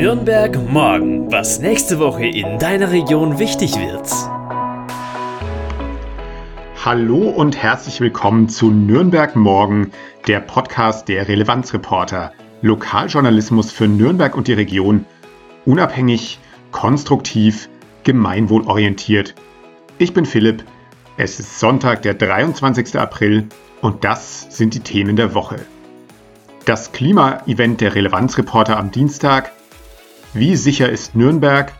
Nürnberg morgen, was nächste Woche in deiner Region wichtig wird. Hallo und herzlich willkommen zu Nürnberg morgen, der Podcast der Relevanzreporter. Lokaljournalismus für Nürnberg und die Region. Unabhängig, konstruktiv, gemeinwohlorientiert. Ich bin Philipp. Es ist Sonntag, der 23. April und das sind die Themen der Woche. Das Klima-Event der Relevanzreporter am Dienstag, wie sicher ist Nürnberg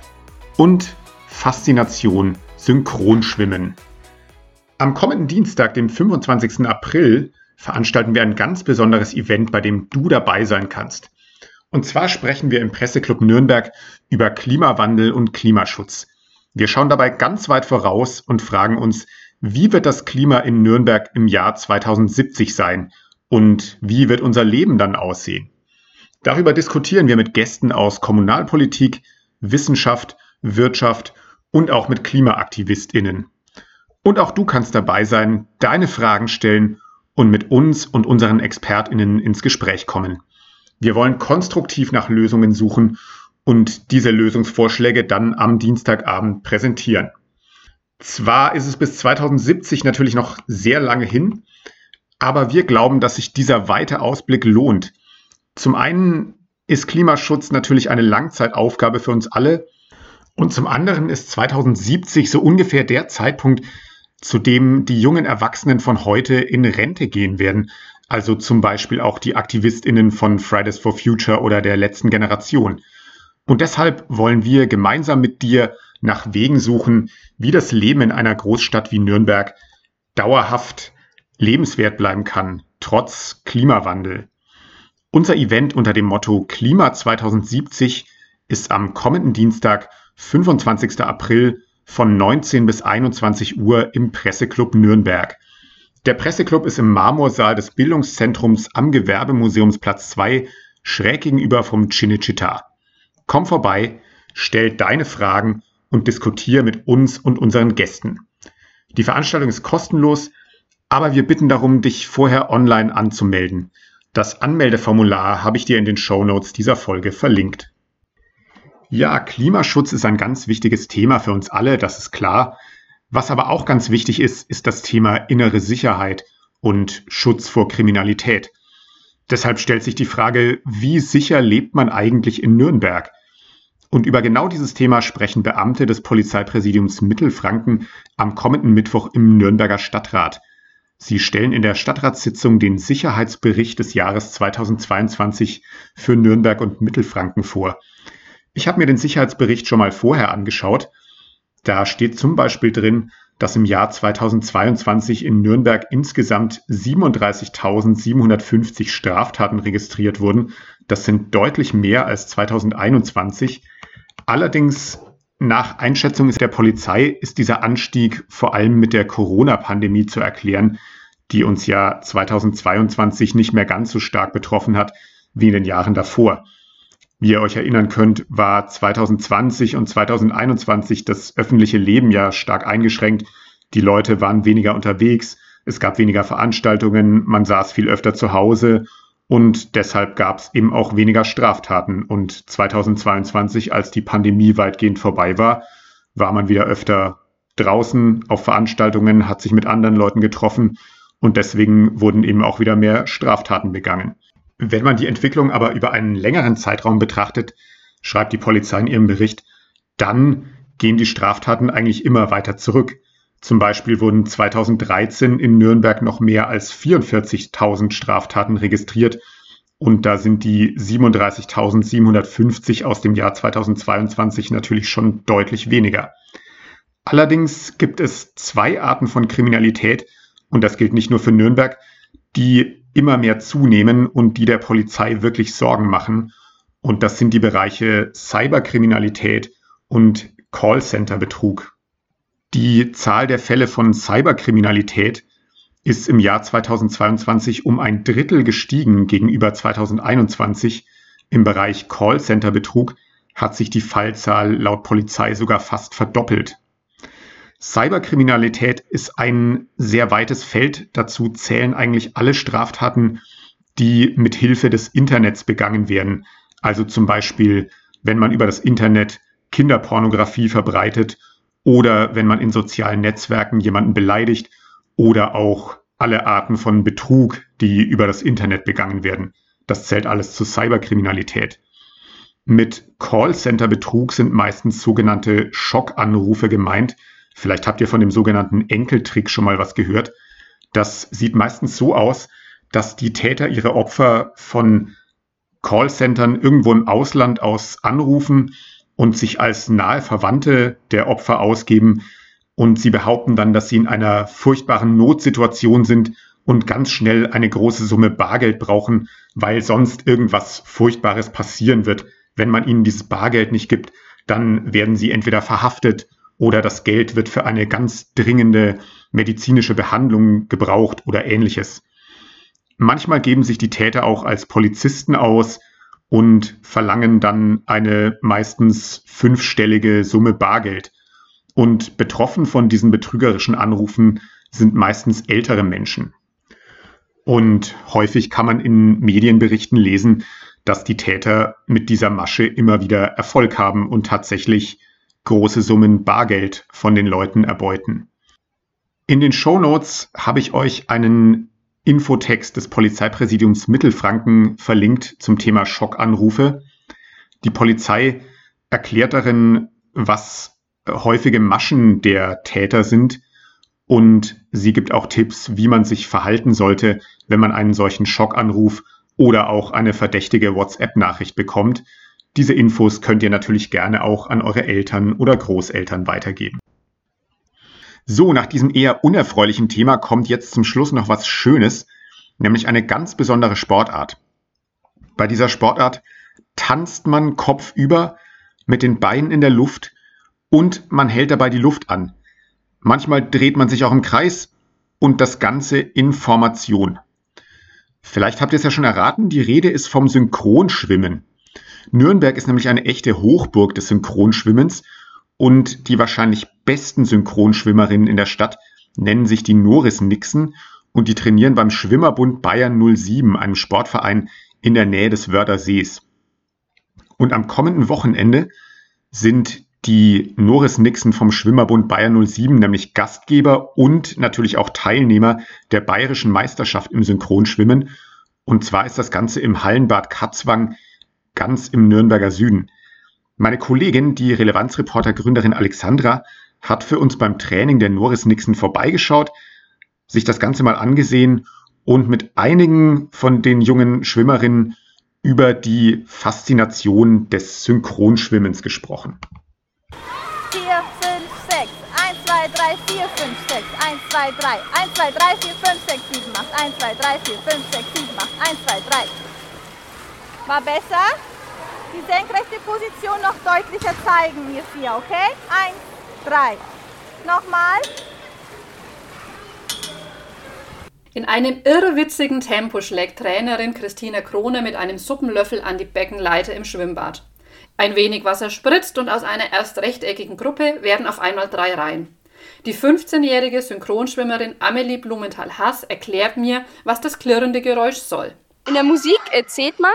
und Faszination Synchronschwimmen. Am kommenden Dienstag, dem 25. April, veranstalten wir ein ganz besonderes Event, bei dem du dabei sein kannst. Und zwar sprechen wir im Presseclub Nürnberg über Klimawandel und Klimaschutz. Wir schauen dabei ganz weit voraus und fragen uns, wie wird das Klima in Nürnberg im Jahr 2070 sein und wie wird unser Leben dann aussehen? Darüber diskutieren wir mit Gästen aus Kommunalpolitik, Wissenschaft, Wirtschaft und auch mit Klimaaktivistinnen. Und auch du kannst dabei sein, deine Fragen stellen und mit uns und unseren Expertinnen ins Gespräch kommen. Wir wollen konstruktiv nach Lösungen suchen und diese Lösungsvorschläge dann am Dienstagabend präsentieren. Zwar ist es bis 2070 natürlich noch sehr lange hin, aber wir glauben, dass sich dieser weite Ausblick lohnt. Zum einen ist Klimaschutz natürlich eine Langzeitaufgabe für uns alle und zum anderen ist 2070 so ungefähr der Zeitpunkt, zu dem die jungen Erwachsenen von heute in Rente gehen werden. Also zum Beispiel auch die Aktivistinnen von Fridays for Future oder der letzten Generation. Und deshalb wollen wir gemeinsam mit dir nach Wegen suchen, wie das Leben in einer Großstadt wie Nürnberg dauerhaft lebenswert bleiben kann, trotz Klimawandel. Unser Event unter dem Motto Klima 2070 ist am kommenden Dienstag, 25. April von 19 bis 21 Uhr im Presseclub Nürnberg. Der Presseclub ist im Marmorsaal des Bildungszentrums am Gewerbemuseumsplatz 2 schräg gegenüber vom Cinecittà. Komm vorbei, stell deine Fragen und diskutiere mit uns und unseren Gästen. Die Veranstaltung ist kostenlos, aber wir bitten darum, dich vorher online anzumelden. Das Anmeldeformular habe ich dir in den Show Notes dieser Folge verlinkt. Ja, Klimaschutz ist ein ganz wichtiges Thema für uns alle, das ist klar. Was aber auch ganz wichtig ist, ist das Thema innere Sicherheit und Schutz vor Kriminalität. Deshalb stellt sich die Frage, wie sicher lebt man eigentlich in Nürnberg? Und über genau dieses Thema sprechen Beamte des Polizeipräsidiums Mittelfranken am kommenden Mittwoch im Nürnberger Stadtrat. Sie stellen in der Stadtratssitzung den Sicherheitsbericht des Jahres 2022 für Nürnberg und Mittelfranken vor. Ich habe mir den Sicherheitsbericht schon mal vorher angeschaut. Da steht zum Beispiel drin, dass im Jahr 2022 in Nürnberg insgesamt 37.750 Straftaten registriert wurden. Das sind deutlich mehr als 2021. Allerdings nach Einschätzung der Polizei ist dieser Anstieg vor allem mit der Corona-Pandemie zu erklären, die uns ja 2022 nicht mehr ganz so stark betroffen hat wie in den Jahren davor. Wie ihr euch erinnern könnt, war 2020 und 2021 das öffentliche Leben ja stark eingeschränkt. Die Leute waren weniger unterwegs, es gab weniger Veranstaltungen, man saß viel öfter zu Hause und deshalb gab es eben auch weniger Straftaten. Und 2022, als die Pandemie weitgehend vorbei war, war man wieder öfter draußen auf Veranstaltungen, hat sich mit anderen Leuten getroffen und deswegen wurden eben auch wieder mehr Straftaten begangen. Wenn man die Entwicklung aber über einen längeren Zeitraum betrachtet, schreibt die Polizei in ihrem Bericht, dann gehen die Straftaten eigentlich immer weiter zurück. Zum Beispiel wurden 2013 in Nürnberg noch mehr als 44.000 Straftaten registriert und da sind die 37.750 aus dem Jahr 2022 natürlich schon deutlich weniger. Allerdings gibt es zwei Arten von Kriminalität und das gilt nicht nur für Nürnberg, die immer mehr zunehmen und die der Polizei wirklich Sorgen machen. Und das sind die Bereiche Cyberkriminalität und Callcenter-Betrug. Die Zahl der Fälle von Cyberkriminalität ist im Jahr 2022 um ein Drittel gestiegen gegenüber 2021. Im Bereich Callcenter-Betrug hat sich die Fallzahl laut Polizei sogar fast verdoppelt. Cyberkriminalität ist ein sehr weites Feld. Dazu zählen eigentlich alle Straftaten, die mit Hilfe des Internets begangen werden. Also zum Beispiel wenn man über das Internet Kinderpornografie verbreitet oder wenn man in sozialen Netzwerken jemanden beleidigt oder auch alle Arten von Betrug, die über das Internet begangen werden. Das zählt alles zur Cyberkriminalität. Mit Callcenter-Betrug sind meistens sogenannte Schockanrufe gemeint. Vielleicht habt ihr von dem sogenannten Enkeltrick schon mal was gehört. Das sieht meistens so aus, dass die Täter ihre Opfer von Callcentern irgendwo im Ausland aus anrufen und sich als nahe Verwandte der Opfer ausgeben. Und sie behaupten dann, dass sie in einer furchtbaren Notsituation sind und ganz schnell eine große Summe Bargeld brauchen, weil sonst irgendwas Furchtbares passieren wird. Wenn man ihnen dieses Bargeld nicht gibt, dann werden sie entweder verhaftet oder das Geld wird für eine ganz dringende medizinische Behandlung gebraucht oder ähnliches. Manchmal geben sich die Täter auch als Polizisten aus und verlangen dann eine meistens fünfstellige Summe Bargeld. Und betroffen von diesen betrügerischen Anrufen sind meistens ältere Menschen. Und häufig kann man in Medienberichten lesen, dass die Täter mit dieser Masche immer wieder Erfolg haben und tatsächlich große Summen Bargeld von den Leuten erbeuten. In den Show Notes habe ich euch einen Infotext des Polizeipräsidiums Mittelfranken verlinkt zum Thema Schockanrufe. Die Polizei erklärt darin, was häufige Maschen der Täter sind und sie gibt auch Tipps, wie man sich verhalten sollte, wenn man einen solchen Schockanruf oder auch eine verdächtige WhatsApp-Nachricht bekommt. Diese Infos könnt ihr natürlich gerne auch an eure Eltern oder Großeltern weitergeben. So, nach diesem eher unerfreulichen Thema kommt jetzt zum Schluss noch was Schönes, nämlich eine ganz besondere Sportart. Bei dieser Sportart tanzt man kopfüber mit den Beinen in der Luft und man hält dabei die Luft an. Manchmal dreht man sich auch im Kreis und das Ganze in Formation. Vielleicht habt ihr es ja schon erraten, die Rede ist vom Synchronschwimmen. Nürnberg ist nämlich eine echte Hochburg des Synchronschwimmens und die wahrscheinlich besten Synchronschwimmerinnen in der Stadt nennen sich die Noris Nixon und die trainieren beim Schwimmerbund Bayern 07, einem Sportverein in der Nähe des Wördersees. Und am kommenden Wochenende sind die Noris Nixon vom Schwimmerbund Bayern 07 nämlich Gastgeber und natürlich auch Teilnehmer der bayerischen Meisterschaft im Synchronschwimmen. Und zwar ist das Ganze im Hallenbad Katzwang ganz im Nürnberger Süden. Meine Kollegin, die Relevanzreporter-Gründerin Alexandra, hat für uns beim Training der Norris Nixon vorbeigeschaut, sich das Ganze mal angesehen und mit einigen von den jungen Schwimmerinnen über die Faszination des Synchronschwimmens gesprochen. 4, 5, 6, 1, 2, 3, 4, 5, 6, 1, 2, 3, 1, 2, 3, 4, 5, 6, 7, 8, 1, 2, 3, 4, 5, 6, 7, 8, 1, 2, 3. War besser? Die senkrechte Position noch deutlicher zeigen, ihr vier, okay? Eins, drei. Nochmal. In einem irrwitzigen Tempo schlägt Trainerin Christina Krone mit einem Suppenlöffel an die Beckenleiter im Schwimmbad. Ein wenig Wasser spritzt und aus einer erst rechteckigen Gruppe werden auf einmal drei Reihen. Die 15-jährige Synchronschwimmerin Amelie Blumenthal-Hass erklärt mir, was das klirrende Geräusch soll. In der Musik erzählt man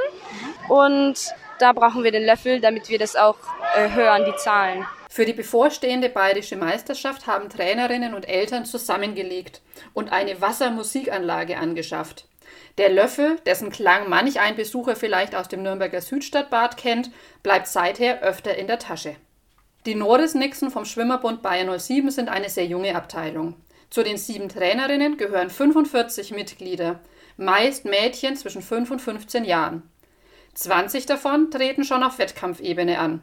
und da brauchen wir den Löffel, damit wir das auch äh, hören, die Zahlen. Für die bevorstehende bayerische Meisterschaft haben Trainerinnen und Eltern zusammengelegt und eine Wassermusikanlage angeschafft. Der Löffel, dessen Klang manch ein Besucher vielleicht aus dem Nürnberger Südstadtbad kennt, bleibt seither öfter in der Tasche. Die Norris Nixon vom Schwimmerbund Bayern 07 sind eine sehr junge Abteilung. Zu den sieben Trainerinnen gehören 45 Mitglieder, meist Mädchen zwischen 5 und 15 Jahren. 20 davon treten schon auf Wettkampfebene an.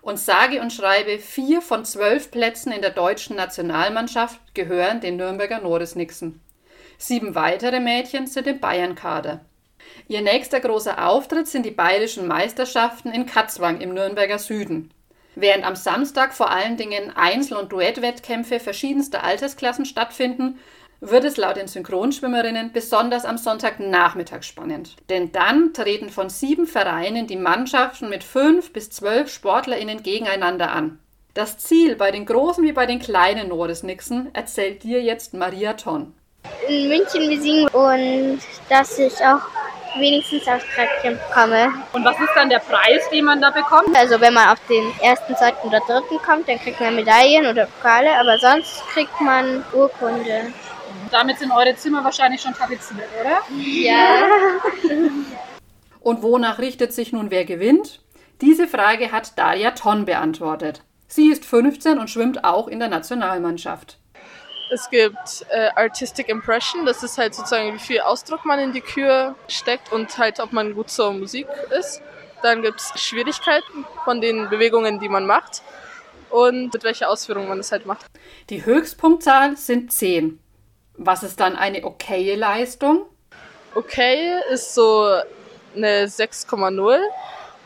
Und sage und schreibe, vier von zwölf Plätzen in der deutschen Nationalmannschaft gehören den Nürnberger Nordesnixen. Sieben weitere Mädchen sind im Bayern-Kader. Ihr nächster großer Auftritt sind die bayerischen Meisterschaften in Katzwang im Nürnberger Süden. Während am Samstag vor allen Dingen Einzel- und Duettwettkämpfe verschiedenster Altersklassen stattfinden, wird es laut den Synchronschwimmerinnen besonders am Sonntagnachmittag spannend. Denn dann treten von sieben Vereinen die Mannschaften mit fünf bis zwölf SportlerInnen gegeneinander an. Das Ziel bei den großen wie bei den kleinen Nordesnixen erzählt dir jetzt Maria Tonn. In München besiegen und dass ich auch wenigstens aufs Treppchen komme. Und was ist dann der Preis, den man da bekommt? Also wenn man auf den ersten, zweiten oder dritten kommt, dann kriegt man Medaillen oder Pokale, aber sonst kriegt man Urkunde. Damit sind eure Zimmer wahrscheinlich schon tapeziert, oder? Ja. Und wonach richtet sich nun wer gewinnt? Diese Frage hat Daria Tonn beantwortet. Sie ist 15 und schwimmt auch in der Nationalmannschaft. Es gibt äh, Artistic Impression, das ist halt sozusagen, wie viel Ausdruck man in die Kür steckt und halt, ob man gut zur Musik ist. Dann gibt es Schwierigkeiten von den Bewegungen, die man macht und mit welcher Ausführung man es halt macht. Die Höchstpunktzahl sind 10. Was ist dann eine okaye Leistung? Okay ist so eine 6,0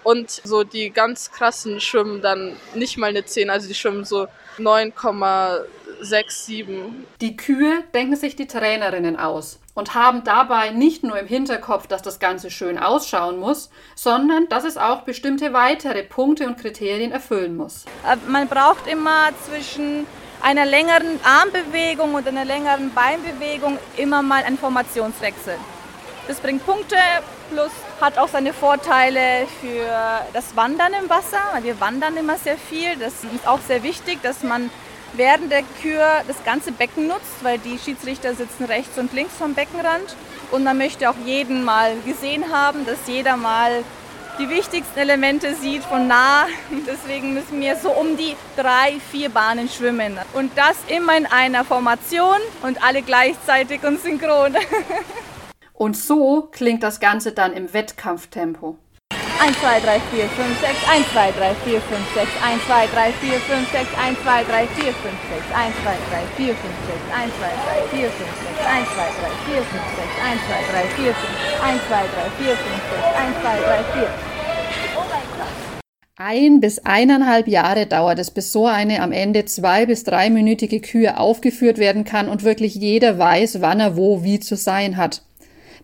und so die ganz krassen schwimmen dann nicht mal eine 10, also die schwimmen so 9,6, 7. Die Kühe denken sich die Trainerinnen aus und haben dabei nicht nur im Hinterkopf, dass das Ganze schön ausschauen muss, sondern dass es auch bestimmte weitere Punkte und Kriterien erfüllen muss. Äh, Man braucht immer zwischen einer längeren Armbewegung und einer längeren Beinbewegung immer mal einen Formationswechsel. Das bringt Punkte plus hat auch seine Vorteile für das Wandern im Wasser, weil wir wandern immer sehr viel. Das ist auch sehr wichtig, dass man während der Kür das ganze Becken nutzt, weil die Schiedsrichter sitzen rechts und links vom Beckenrand. Und man möchte auch jeden mal gesehen haben, dass jeder mal die wichtigsten Elemente sieht von nah. Deswegen müssen wir so um die drei, vier Bahnen schwimmen. Und das immer in einer Formation und alle gleichzeitig und synchron. Und so klingt das Ganze dann im Wettkampftempo. 1, 2, 3, 4, 5, 6, 1, 2, 3, 4, 5, 6, 1, 2, 3, 4, 5, 6, 1, 2, 3, 4, 5, 6, 1, 2, 3, 4, 5, 6, 1, 2, 3, 4, 5, 6, 1, 2, 3, 4, 5, 6, 1, 2, 3, 4, 5, 1, 2, 3, 4, 5, 6, 1, 2, 3, 4. Ein bis eineinhalb Jahre dauert es, bis so eine am Ende zwei- bis dreiminütige Kühe aufgeführt werden kann und wirklich jeder weiß, wann er wo wie zu sein hat.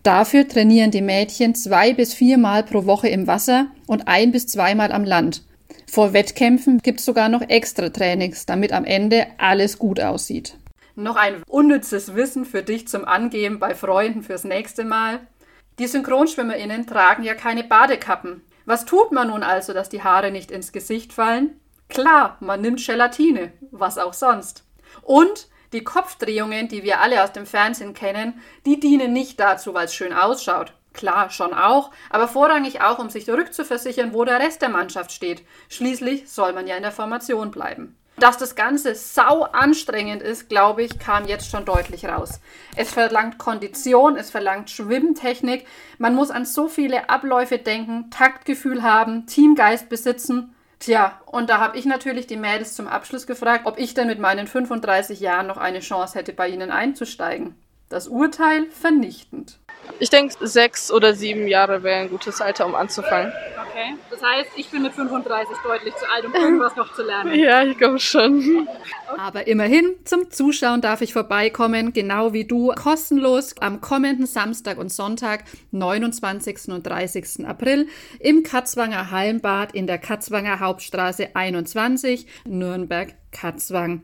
Dafür trainieren die Mädchen zwei bis viermal pro Woche im Wasser und ein bis zweimal am Land. Vor Wettkämpfen gibt es sogar noch extra Trainings, damit am Ende alles gut aussieht. Noch ein unnützes Wissen für dich zum Angeben bei Freunden fürs nächste Mal. Die SynchronschwimmerInnen tragen ja keine Badekappen. Was tut man nun also, dass die Haare nicht ins Gesicht fallen? Klar, man nimmt Gelatine, was auch sonst. Und die Kopfdrehungen, die wir alle aus dem Fernsehen kennen, die dienen nicht dazu, weil es schön ausschaut. Klar, schon auch, aber vorrangig auch, um sich rückzuversichern, wo der Rest der Mannschaft steht. Schließlich soll man ja in der Formation bleiben. Dass das Ganze sau anstrengend ist, glaube ich, kam jetzt schon deutlich raus. Es verlangt Kondition, es verlangt Schwimmtechnik, man muss an so viele Abläufe denken, Taktgefühl haben, Teamgeist besitzen. Tja, und da habe ich natürlich die Mädels zum Abschluss gefragt, ob ich denn mit meinen 35 Jahren noch eine Chance hätte, bei ihnen einzusteigen. Das Urteil vernichtend. Ich denke, sechs oder sieben Jahre wäre ein gutes Alter, um anzufangen. Okay, das heißt, ich bin mit 35 deutlich zu alt, um irgendwas noch zu lernen. Ja, ich glaube schon. Aber immerhin, zum Zuschauen darf ich vorbeikommen, genau wie du, kostenlos am kommenden Samstag und Sonntag, 29. und 30. April, im Katzwanger Hallenbad in der Katzwanger Hauptstraße 21, Nürnberg-Katzwang.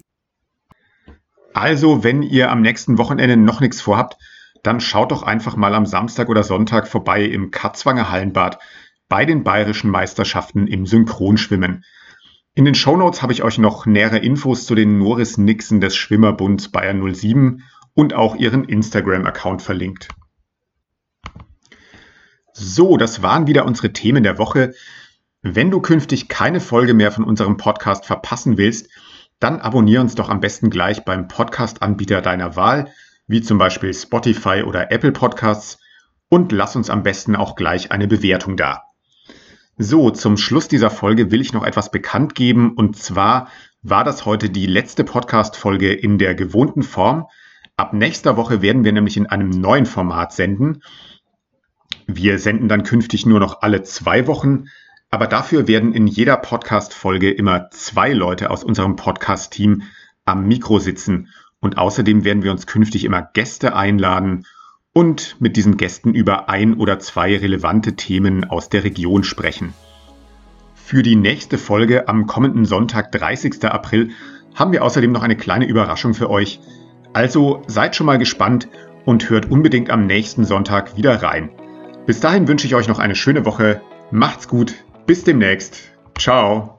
Also, wenn ihr am nächsten Wochenende noch nichts vorhabt, dann schaut doch einfach mal am Samstag oder Sonntag vorbei im Katzwanger Hallenbad bei den bayerischen Meisterschaften im Synchronschwimmen. In den Shownotes habe ich euch noch nähere Infos zu den Norris Nixon des Schwimmerbunds Bayern 07 und auch ihren Instagram-Account verlinkt. So, das waren wieder unsere Themen der Woche. Wenn du künftig keine Folge mehr von unserem Podcast verpassen willst, dann abonniere uns doch am besten gleich beim Podcast-Anbieter deiner Wahl, wie zum Beispiel Spotify oder Apple Podcasts, und lass uns am besten auch gleich eine Bewertung da. So, zum Schluss dieser Folge will ich noch etwas bekannt geben, und zwar war das heute die letzte Podcast-Folge in der gewohnten Form. Ab nächster Woche werden wir nämlich in einem neuen Format senden. Wir senden dann künftig nur noch alle zwei Wochen, aber dafür werden in jeder Podcast-Folge immer zwei Leute aus unserem Podcast-Team am Mikro sitzen. Und außerdem werden wir uns künftig immer Gäste einladen und mit diesen Gästen über ein oder zwei relevante Themen aus der Region sprechen. Für die nächste Folge am kommenden Sonntag, 30. April, haben wir außerdem noch eine kleine Überraschung für euch. Also seid schon mal gespannt und hört unbedingt am nächsten Sonntag wieder rein. Bis dahin wünsche ich euch noch eine schöne Woche. Macht's gut. Bis demnächst. Ciao.